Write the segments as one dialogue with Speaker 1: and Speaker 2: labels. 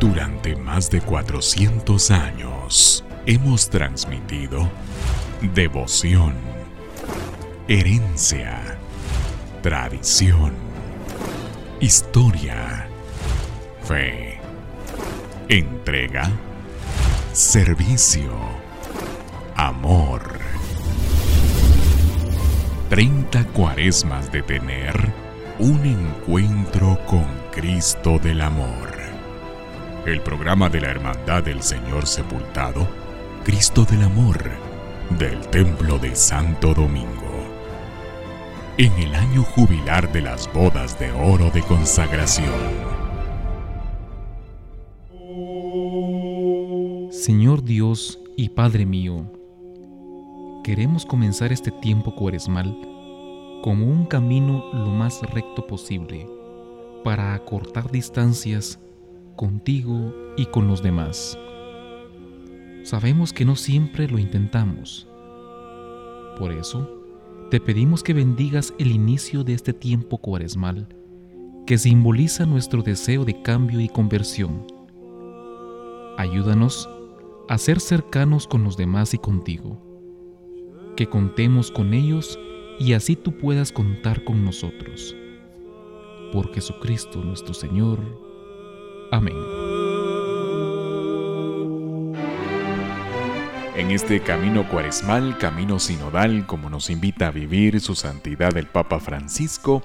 Speaker 1: Durante más de 400 años hemos transmitido devoción, herencia, tradición, historia, fe, entrega, servicio, amor. 30 cuaresmas de tener un encuentro con Cristo del Amor. El programa de la Hermandad del Señor Sepultado, Cristo del Amor, del Templo de Santo Domingo. En el año jubilar de las bodas de oro de consagración.
Speaker 2: Señor Dios y Padre mío, queremos comenzar este tiempo cuaresmal como un camino lo más recto posible para acortar distancias contigo y con los demás. Sabemos que no siempre lo intentamos. Por eso, te pedimos que bendigas el inicio de este tiempo cuaresmal que simboliza nuestro deseo de cambio y conversión. Ayúdanos a ser cercanos con los demás y contigo. Que contemos con ellos y así tú puedas contar con nosotros. Por Jesucristo nuestro Señor. Amén.
Speaker 1: En este camino cuaresmal, camino sinodal, como nos invita a vivir su santidad el Papa Francisco,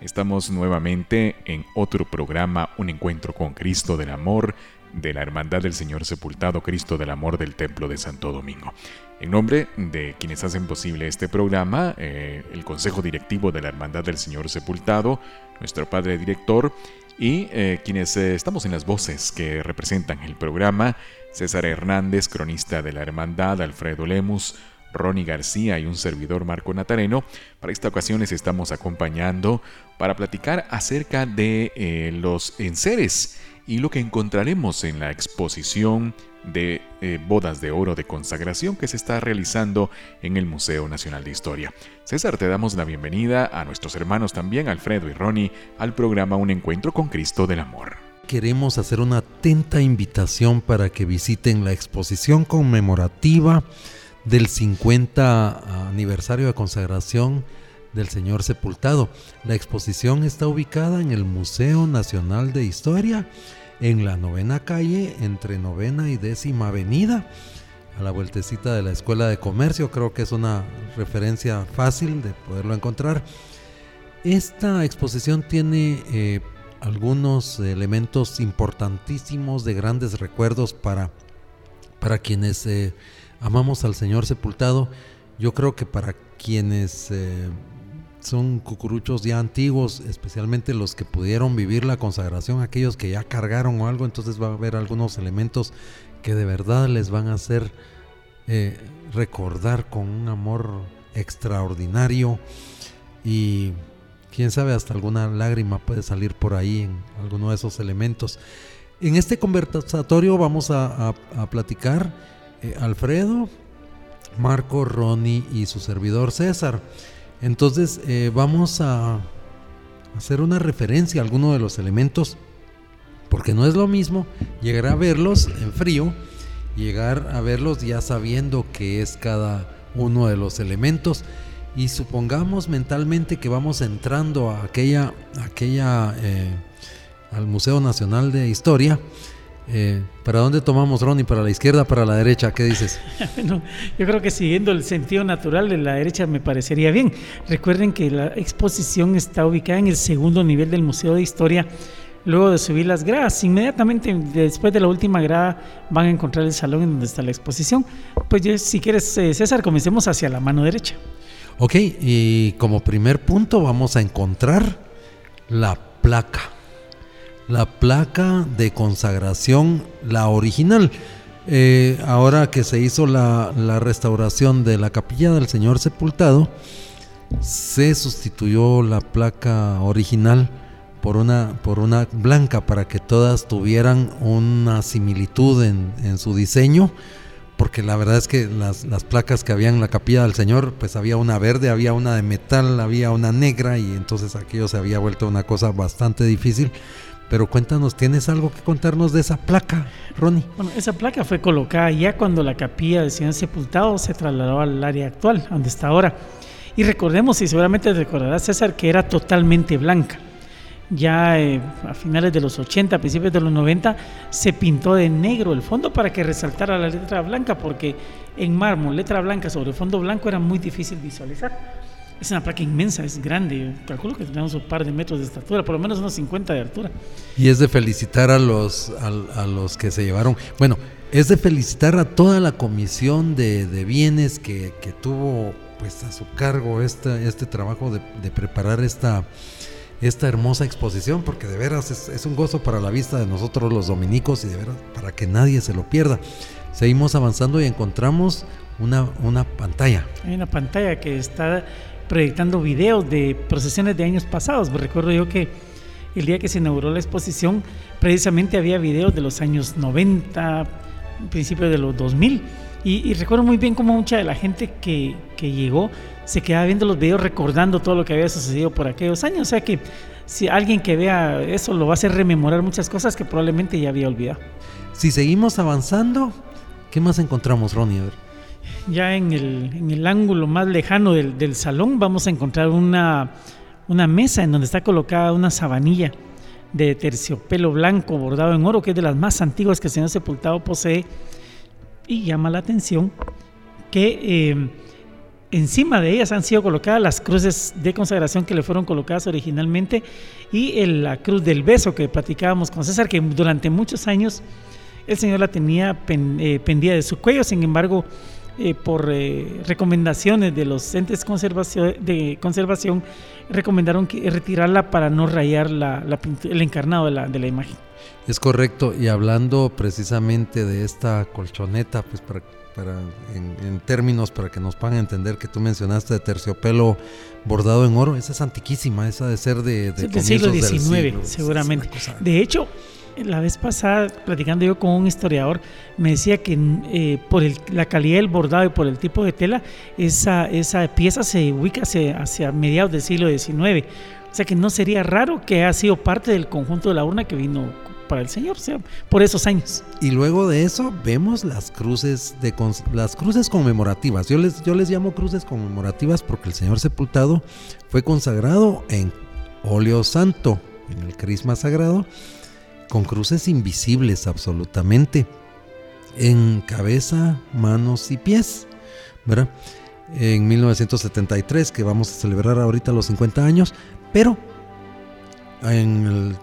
Speaker 1: estamos nuevamente en otro programa, un encuentro con Cristo del Amor, de la Hermandad del Señor Sepultado Cristo del Amor del Templo de Santo Domingo. En nombre de quienes hacen posible este programa, eh, el Consejo Directivo de la Hermandad del Señor Sepultado, nuestro Padre Director y eh, quienes eh, estamos en las voces que representan el programa, César Hernández, cronista de la Hermandad, Alfredo Lemus, Ronnie García y un servidor Marco Natareno. Para esta ocasión les estamos acompañando para platicar acerca de los enseres y lo que encontraremos en la exposición de eh, bodas de oro de consagración que se está realizando en el Museo Nacional de Historia. César, te damos la bienvenida a nuestros hermanos también, Alfredo y Ronnie, al programa Un Encuentro con Cristo del Amor.
Speaker 3: Queremos hacer una atenta invitación para que visiten la exposición conmemorativa del 50 aniversario de consagración del Señor Sepultado. La exposición está ubicada en el Museo Nacional de Historia en la novena calle, entre novena y décima avenida, a la vueltecita de la Escuela de Comercio. Creo que es una referencia fácil de poderlo encontrar. Esta exposición tiene eh, algunos elementos importantísimos de grandes recuerdos para, para quienes eh, amamos al Señor sepultado. Yo creo que para quienes eh, son cucuruchos ya antiguos, especialmente los que pudieron vivir la consagración, aquellos que ya cargaron o algo, entonces va a haber algunos elementos que de verdad les van a hacer eh, recordar con un amor extraordinario y quién sabe hasta alguna lágrima puede salir por ahí en alguno de esos elementos. En este conversatorio vamos a, platicar eh, Alfredo, Marco, Ronnie y su servidor César. Entonces eh, vamos a hacer una referencia a alguno de los elementos, porque no es lo mismo llegar a verlos en frío, llegar a verlos ya sabiendo que es cada uno de los elementos. Y supongamos mentalmente que vamos entrando a aquella, aquella eh, al Museo Nacional de Historia eh, ¿Para dónde tomamos, Ronnie? ¿Para la izquierda, para la derecha? ¿Qué dices?
Speaker 4: yo creo que siguiendo el sentido natural de la derecha me parecería bien. Recuerden que la exposición está ubicada en el segundo nivel del Museo de Historia. Luego de subir las gradas, inmediatamente después de la última grada van a encontrar el salón en donde está la exposición. Pues si quieres, eh, César, comencemos hacia la mano derecha.
Speaker 3: Ok, y como primer punto vamos a encontrar la placa la placa de consagración, la original. Eh, ahora que se hizo la, restauración de la capilla del Señor Sepultado, se sustituyó la placa original por una, por una blanca para que todas tuvieran una similitud en, su diseño, porque la verdad es que las, las, placas que había en la capilla del Señor, pues había una verde, había una de metal, había una negra y entonces aquello se había vuelto una cosa bastante difícil Pero cuéntanos, ¿tienes algo que contarnos de esa placa, Ronnie?
Speaker 4: Bueno, esa placa fue colocada ya cuando la capilla del Señor Sepultado se trasladó al área actual, donde está ahora. Y recordemos, y seguramente recordará César, que era totalmente blanca. Ya eh, a finales de los 80, principios de los 90, se pintó de negro el fondo para que resaltara la letra blanca, porque en mármol, letra blanca sobre fondo blanco era muy difícil visualizar. Es una placa inmensa, es grande. Calculo que tenemos un par de metros de estatura, por lo menos unos 50 de altura.
Speaker 3: Y es de felicitar a los, a, los que se llevaron. Bueno, es de felicitar a toda la comisión de, bienes que, tuvo pues a su cargo este, este trabajo de, preparar esta, esta hermosa exposición, porque de veras es, un gozo para la vista de nosotros los dominicos y de veras para que nadie se lo pierda. Seguimos avanzando y encontramos una, una pantalla.
Speaker 4: Hay una pantalla que está proyectando videos de procesiones de años pasados. recuerdo yo que el día que se inauguró la exposición, precisamente había videos de los años 90, principios de los 2000. Y, recuerdo muy bien cómo mucha de la gente que, que, llegó se quedaba viendo los videos recordando todo lo que había sucedido por aquellos años. O sea que si alguien que vea eso lo va a hacer rememorar muchas cosas que probablemente ya había olvidado.
Speaker 3: Si seguimos avanzando, ¿qué más encontramos, Ronnie?
Speaker 4: Ya en el, en el ángulo más lejano del, del, salón vamos a encontrar una, una mesa en donde está colocada una sabanilla de terciopelo blanco bordado en oro, que es de las más antiguas que el Señor Sepultado posee. Y llama la atención que eh, encima de ellas han sido colocadas las cruces de consagración que le fueron colocadas originalmente y la cruz del beso que platicábamos con César, que durante muchos años el Señor la tenía eh, pendida de su cuello, sin embargo eh, por eh, recomendaciones de los entes conservación, de conservación, recomendaron que, retirarla para no rayar la, el encarnado de la, de la, imagen.
Speaker 3: Es correcto, y hablando precisamente de esta colchoneta, pues para, para en, términos para que nos puedan entender que tú mencionaste de terciopelo bordado en oro, esa es antiquísima, esa de ser de,
Speaker 4: de del siglo XIX, seguramente. De hecho, la vez pasada, platicando yo con un historiador, me decía que eh, por la calidad del bordado y por el tipo de tela, esa, esa pieza se ubica hacia, mediados del siglo XIX. O sea que no sería raro que haya sido parte del conjunto de la urna que vino para el Señor, o sea, por esos años.
Speaker 3: Y luego de eso vemos las cruces de las cruces conmemorativas. Yo les yo les llamo cruces conmemorativas porque el Señor sepultado fue consagrado en óleo santo, en el crisma sagrado con cruces invisibles absolutamente, en cabeza, manos y pies, ¿verdad? En 1973, que vamos a celebrar ahorita los 50 años, pero en el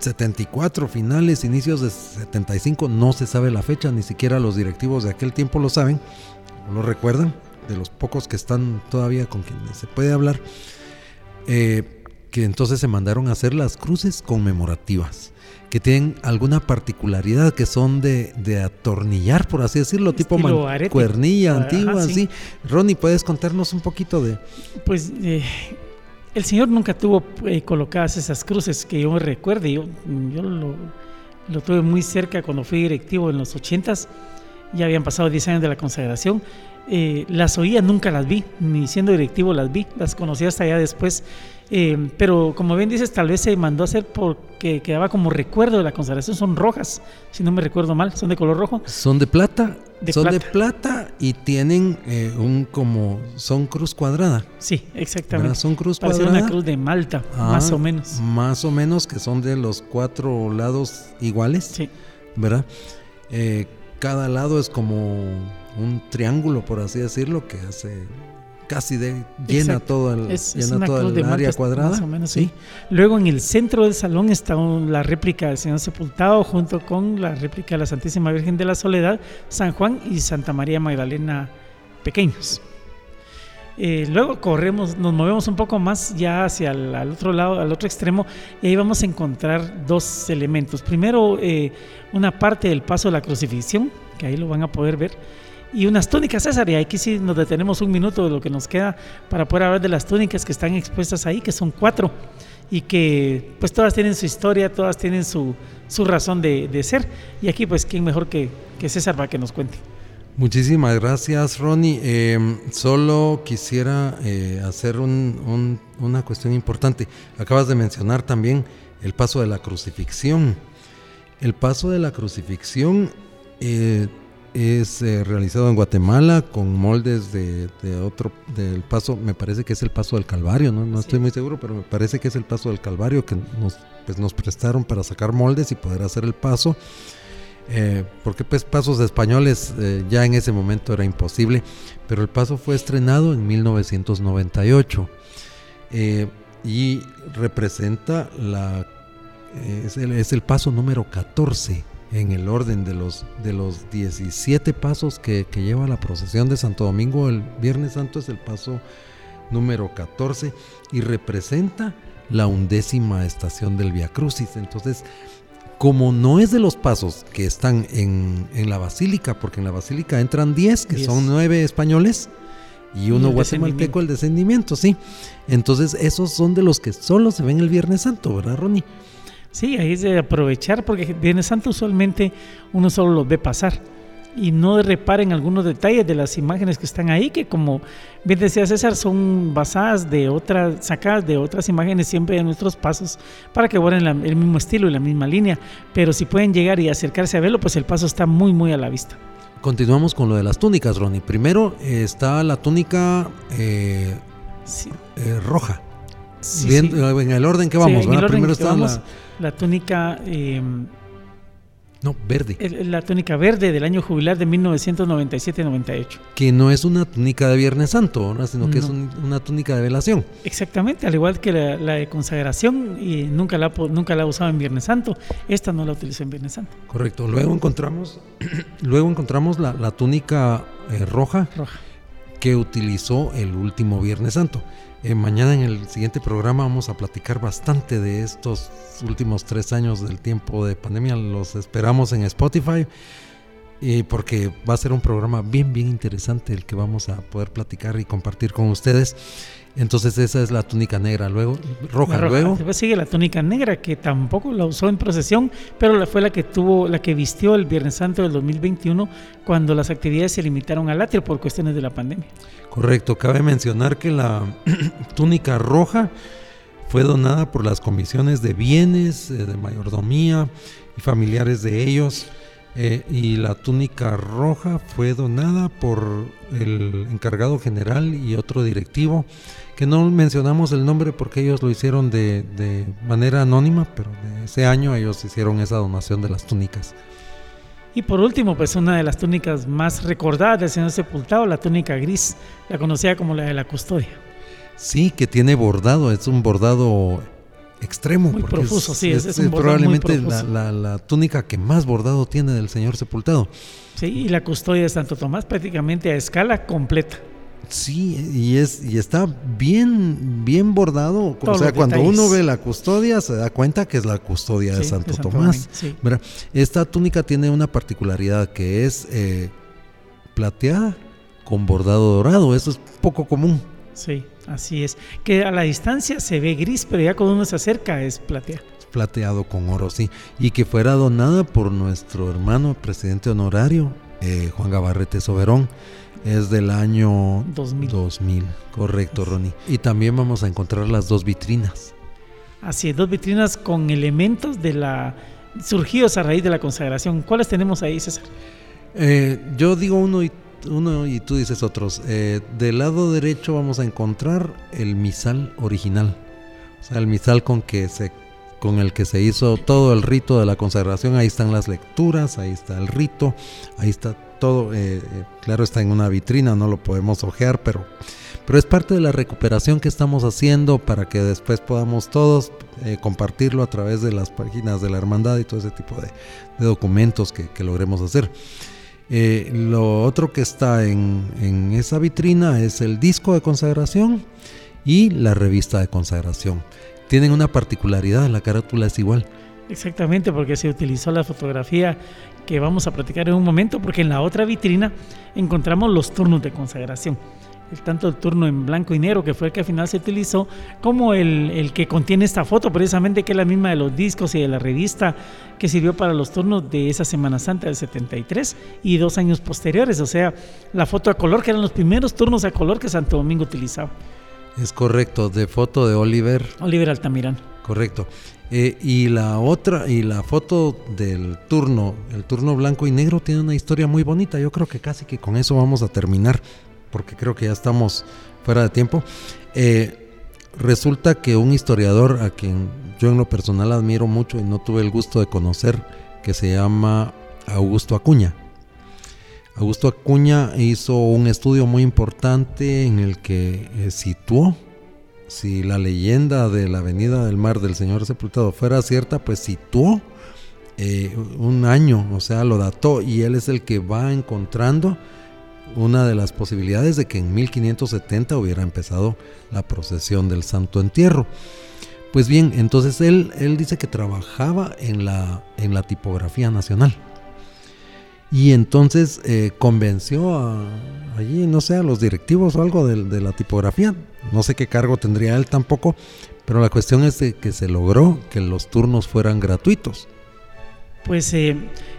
Speaker 3: 74, finales, inicios de 75, no se sabe la fecha, ni siquiera los directivos de aquel tiempo lo saben, lo recuerdan, de los pocos que están todavía con quienes se puede hablar, eh, que entonces se mandaron a hacer las cruces conmemorativas que tienen alguna particularidad que son de, atornillar, por así decirlo, tipo cuernilla antigua, así. Ronnie, ¿puedes contarnos un poquito de...?
Speaker 4: Pues eh, el Señor nunca tuvo eh, colocadas esas cruces que yo me recuerde. Yo, yo lo, lo, tuve muy cerca cuando fui directivo en los ochentas. Ya habían pasado 10 años de la consagración. Eh, las oía, nunca las vi, ni siendo directivo las vi. Las conocí hasta allá después eh, pero como bien dices, tal vez se mandó a hacer porque quedaba como recuerdo de la consagración. Son rojas, si no me recuerdo mal, son de color rojo.
Speaker 3: Son de plata. son de plata y tienen eh, un como son cruz cuadrada.
Speaker 4: Sí, exactamente.
Speaker 3: Son cruz cuadrada.
Speaker 4: una cruz de Malta, ah, más o menos.
Speaker 3: Más o menos que son de los cuatro lados iguales. Sí. ¿Verdad? Eh, cada lado es como un triángulo, por así decirlo, que hace casi de, llena todo el, llena toda el área cuadrada.
Speaker 4: ¿sí? Luego en el centro del salón está la réplica del Señor Sepultado junto con la réplica de la Santísima Virgen de la Soledad, San Juan y Santa María Magdalena pequeños. Eh, luego corremos, nos movemos un poco más ya hacia el otro lado, al otro extremo, y ahí vamos a encontrar dos elementos. Primero, eh, una parte del paso de la crucifixión, que ahí lo van a poder ver, y unas túnicas, César. Y aquí sí nos detenemos un minuto de lo que nos queda para poder hablar de las túnicas que están expuestas ahí, que son cuatro y que pues todas tienen su historia, todas tienen su, su razón de, de, ser. Y aquí pues quién mejor que, que, César para que nos cuente.
Speaker 3: Muchísimas gracias Ronnie. Em, solo quisiera eh, hacer un, una cuestión importante. Acabas de mencionar también el paso de la crucifixión. El paso de la crucifixión eh, es eh, realizado en Guatemala con moldes de, otro, del paso, me parece que es el paso del Calvario, no, no estoy muy seguro, pero me parece que es el paso del Calvario que nos, pues, nos prestaron para sacar moldes y poder hacer el paso. Eh, porque pues pasos españoles ya en ese momento era imposible, pero el paso fue estrenado en 1998 y representa la es el, es el paso número 14 en el orden de los, de los 17 pasos que, lleva la procesión de Santo Domingo. El Viernes Santo es el paso número 14 y representa la undécima estación del Via Crucis. Entonces, como no es de los pasos que están en, la basílica, porque en la basílica entran 10, que son 9 españoles, y uno guatemalteco, el descendimiento, sí. Entonces, esos son de los que solo se ven el Viernes Santo, ¿verdad, Ronnie?
Speaker 4: Sí, ahí es de aprovechar porque Viernes Santo usualmente uno solo los ve pasar y no reparen algunos detalles de las imágenes que están ahí, que como bien decía César, son basadas de otras, sacadas de otras imágenes siempre de nuestros pasos para que guarden el mismo estilo y la misma línea. Pero si pueden llegar y acercarse a verlo, pues el paso está muy, muy a la vista.
Speaker 3: Continuamos con lo de las túnicas, Ronnie. Primero está la túnica eh, eh, roja. Bien, En el orden que vamos,
Speaker 4: Primero está la la túnica... Eh,
Speaker 3: no, verde.
Speaker 4: la túnica verde del año jubilar de 1997-98.
Speaker 3: Que no es una túnica de Viernes Santo, sino que es una túnica de velación.
Speaker 4: Exactamente, al igual que la, de consagración, y nunca la, nunca la usaba en Viernes Santo. Esta no la utilizó en Viernes Santo.
Speaker 3: Correcto. Luego encontramos, luego encontramos la, túnica eh, roja, roja, que utilizó el último Viernes Santo. Eh, mañana en el siguiente programa vamos a platicar bastante de estos últimos tres años del tiempo de pandemia. Los esperamos en Spotify. Y porque va a ser un programa bien, bien interesante el que vamos a poder platicar y compartir con ustedes. Entonces esa es la túnica negra, luego roja, luego.
Speaker 4: Después sigue la túnica negra que tampoco la usó en procesión, pero fue la que tuvo, la que vistió el Viernes Santo del 2021 cuando las actividades se limitaron al atrio por cuestiones de la pandemia.
Speaker 3: Correcto, cabe mencionar que la túnica roja fue donada por las comisiones de bienes, eh, de mayordomía y familiares de ellos. Eh, y la túnica roja fue donada por el encargado general y otro directivo, que no mencionamos el nombre porque ellos lo hicieron de, de manera anónima, pero de ese año ellos hicieron esa donación de las túnicas.
Speaker 4: Y por último, pues una de las túnicas más recordadas del Señor Sepultado, la túnica gris, la conocida como la de la custodia.
Speaker 3: Sí, que tiene bordado, es un bordado extremo.
Speaker 4: Muy profuso, sí,
Speaker 3: es, probablemente la, túnica que más bordado tiene del Señor Sepultado.
Speaker 4: Sí, y la custodia de Santo Tomás prácticamente a escala completa.
Speaker 3: Sí, y es y está bien bien bordado, o sea, cuando uno ve la custodia se da cuenta que es la custodia de Santo, Tomás. Esta túnica tiene una particularidad que es eh, plateada con bordado dorado, eso es poco común.
Speaker 4: Sí, así es. Que a la distancia se ve gris, pero ya cuando uno se acerca es plateado.
Speaker 3: Plateado con oro, sí. Y que fuera donada por nuestro hermano presidente honorario, eh, Juan Gabarrete Soberón es del año 2000. 2000. Correcto, Ronnie. Y también vamos a encontrar las dos vitrinas.
Speaker 4: Así es, dos vitrinas con elementos de la surgidos a raíz de la consagración. ¿Cuáles tenemos ahí, César?
Speaker 3: Eh, yo digo uno y uno y tú dices otros. Eh, del lado derecho vamos a encontrar el misal original, o sea, el misal con que se con el que se hizo todo el rito de la consagración. Ahí están las lecturas, ahí está el rito, ahí está todo, eh, eh, claro, está en una vitrina, no lo podemos ojear, pero, pero es parte de la recuperación que estamos haciendo para que después podamos todos compartirlo a través de las páginas de la hermandad y todo ese tipo de, documentos que, logremos hacer. Lo otro que está en, en esa vitrina es el disco de consagración y la revista de consagración. Tienen una particularidad, la carátula es igual.
Speaker 4: Exactamente, porque se utilizó la fotografía que vamos a platicar en un momento, porque en la otra vitrina encontramos los turnos de consagración. El, tanto el turno en blanco y negro, que fue el que al final se utilizó, como el, el, que contiene esta foto, precisamente que es la misma de los discos y de la revista que sirvió para los turnos de esa Semana Santa del 73 y dos años posteriores, o sea, la foto a color, que eran los primeros turnos a color que Santo Domingo utilizaba.
Speaker 3: Es correcto, de foto de Oliver.
Speaker 4: Oliver Altamirano.
Speaker 3: Correcto. Eh, y la otra, y la foto del turno, el turno blanco y negro tiene una historia muy bonita. Yo creo que casi que con eso vamos a terminar, porque creo que ya estamos fuera de tiempo. Eh, resulta que un historiador a quien yo en lo personal admiro mucho y no tuve el gusto de conocer, que se llama Augusto Acuña. Augusto Acuña hizo un estudio muy importante en el que eh, situó si la leyenda de la Avenida del Mar del Señor Sepultado fuera cierta, pues situó eh, un año, o sea, lo dató y él es el que va encontrando una de las posibilidades de que en 1570 hubiera empezado la procesión del Santo Entierro. Pues bien, entonces él, él dice que trabajaba en la, en la tipografía nacional. Y entonces eh, convenció a, allí, no sé, a los directivos o algo de, la tipografía. No sé qué cargo tendría él tampoco, pero la cuestión es que se logró que los turnos fueran gratuitos.
Speaker 4: Pues eh,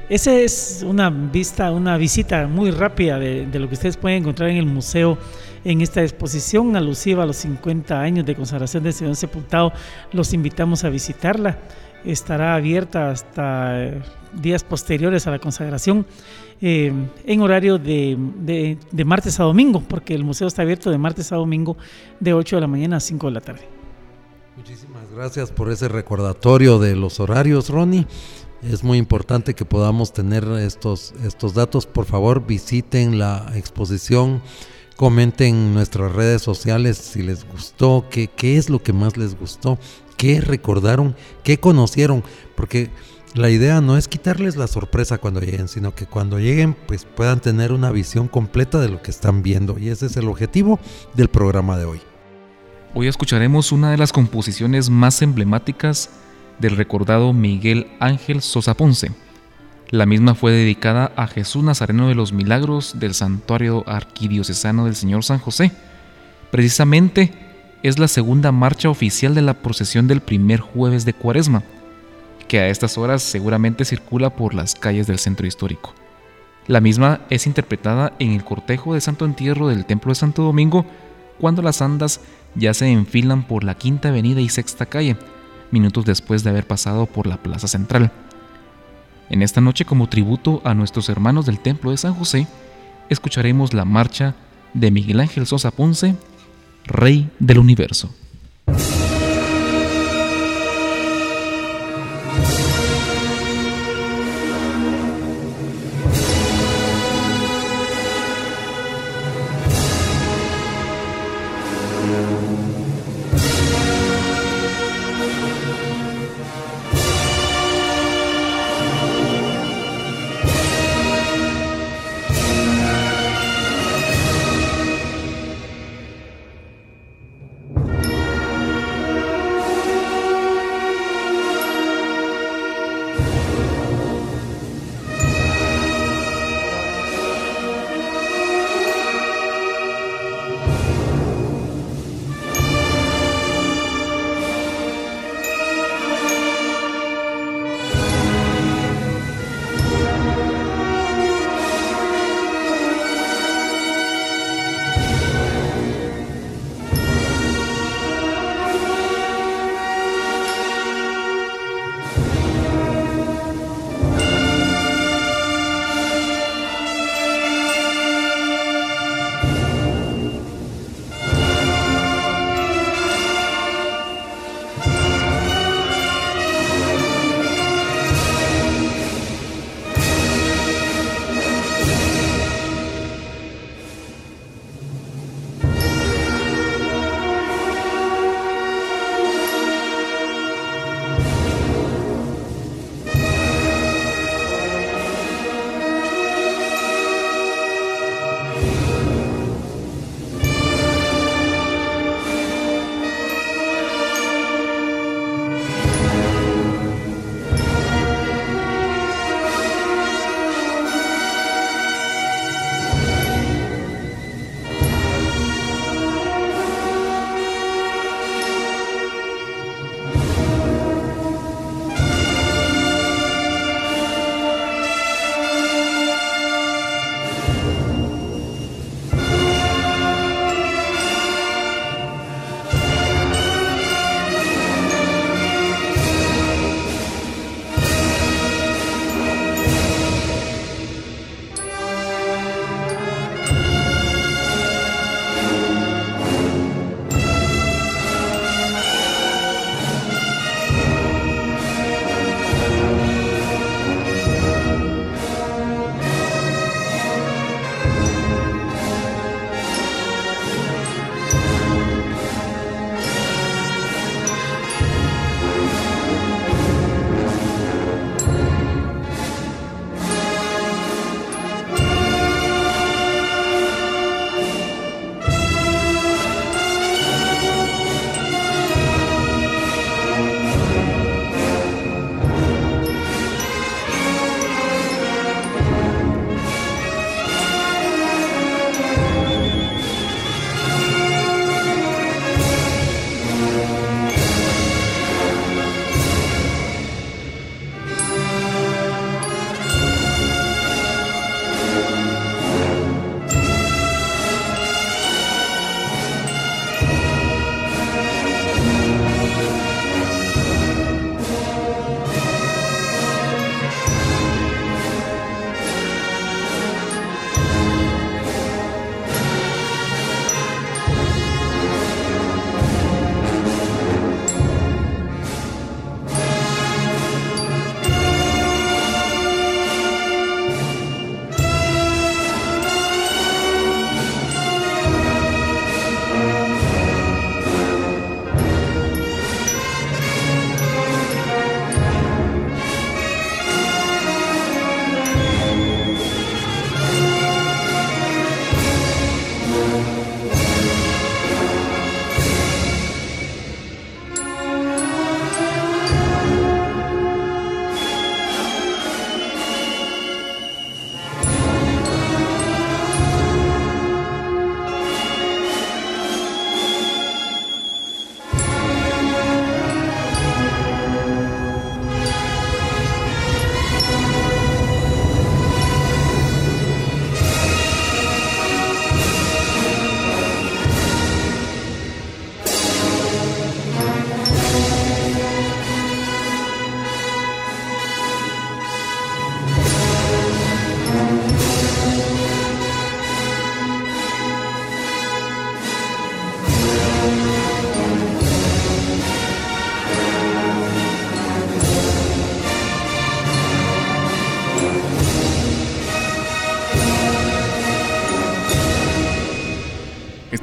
Speaker 4: esa es una vista, una visita muy rápida de, lo que ustedes pueden encontrar en el museo en esta exposición alusiva a los 50 años de consagración del Señor Sepultado. Los invitamos a visitarla estará abierta hasta eh, días posteriores a la consagración eh, en horario de, de, martes a domingo, porque el museo está abierto de martes a domingo de 8 de la mañana a 5 de la tarde.
Speaker 3: Muchísimas gracias por ese recordatorio de los horarios, Ronnie. Es muy importante que podamos tener estos, estos datos. Por favor, visiten la exposición, comenten nuestras redes sociales si les gustó, qué, qué es lo que más les gustó qué recordaron, qué conocieron, porque la idea no es quitarles la sorpresa cuando lleguen, sino que cuando lleguen pues puedan tener una visión completa de lo que están viendo y ese es el objetivo del programa de hoy.
Speaker 2: Hoy escucharemos una de las composiciones más emblemáticas del recordado Miguel Ángel Sosa Ponce. La misma fue dedicada a Jesús Nazareno de los Milagros del Santuario Arquidiocesano del Señor San José, precisamente es la segunda marcha oficial de la procesión del primer jueves de Cuaresma, que a estas horas seguramente circula por las calles del centro histórico. La misma es interpretada en el cortejo de Santo Entierro del Templo de Santo Domingo cuando las andas ya se enfilan por la Quinta Avenida y Sexta Calle, minutos después de haber pasado por la Plaza Central. En esta noche, como tributo a nuestros hermanos del Templo de San José, escucharemos la marcha de Miguel Ángel Sosa Ponce Rey del Universo.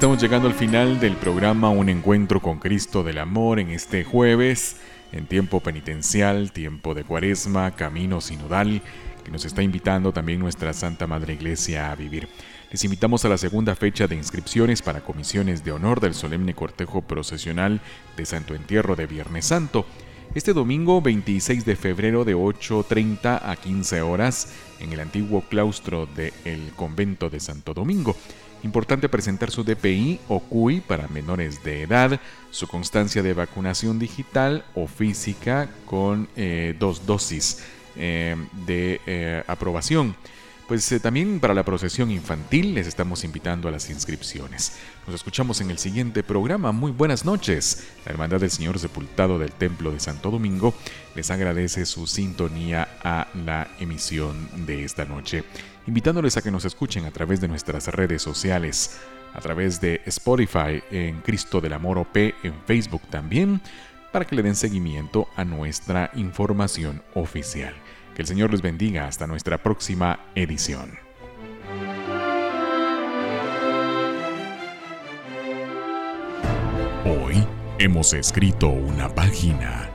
Speaker 1: Estamos llegando al final del programa Un Encuentro con Cristo del Amor en este jueves, en tiempo penitencial, tiempo de cuaresma, camino sinodal, que nos está invitando también nuestra Santa Madre Iglesia a vivir. Les invitamos a la segunda fecha de inscripciones para comisiones de honor del solemne cortejo procesional de Santo Entierro de Viernes Santo. Este domingo 26 de febrero de 8.30 a 15 horas en el antiguo claustro del convento de Santo Domingo. Importante presentar su DPI o CUI para menores de edad, su constancia de vacunación digital o física con eh, dos dosis eh, de eh, aprobación. Pues también para la procesión infantil les estamos invitando a las inscripciones. Nos escuchamos en el siguiente programa. Muy buenas noches. La Hermandad del Señor Sepultado del Templo de Santo Domingo les agradece su sintonía a la emisión de esta noche invitándoles a que nos escuchen a través de nuestras redes sociales, a través de Spotify, en Cristo del Amor OP, en Facebook también, para que le den seguimiento a nuestra información oficial. Que el Señor les bendiga hasta nuestra próxima edición. Hoy hemos escrito una página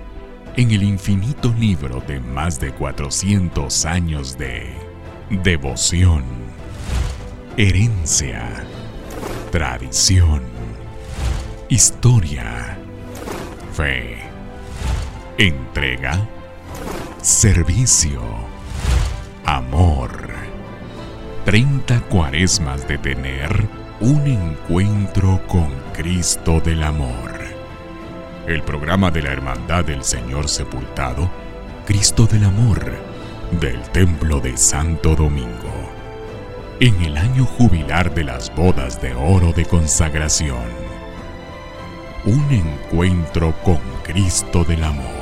Speaker 1: en el infinito libro de más de 400 años de devoción, herencia, tradición, historia, fe, entrega, servicio, amor. 30 cuaresmas de tener un encuentro con Cristo del Amor. El programa de la Hermandad del Señor Sepultado, Cristo del Amor del Templo de Santo Domingo, en el año jubilar de las bodas de oro de consagración. Un encuentro con Cristo del Amor.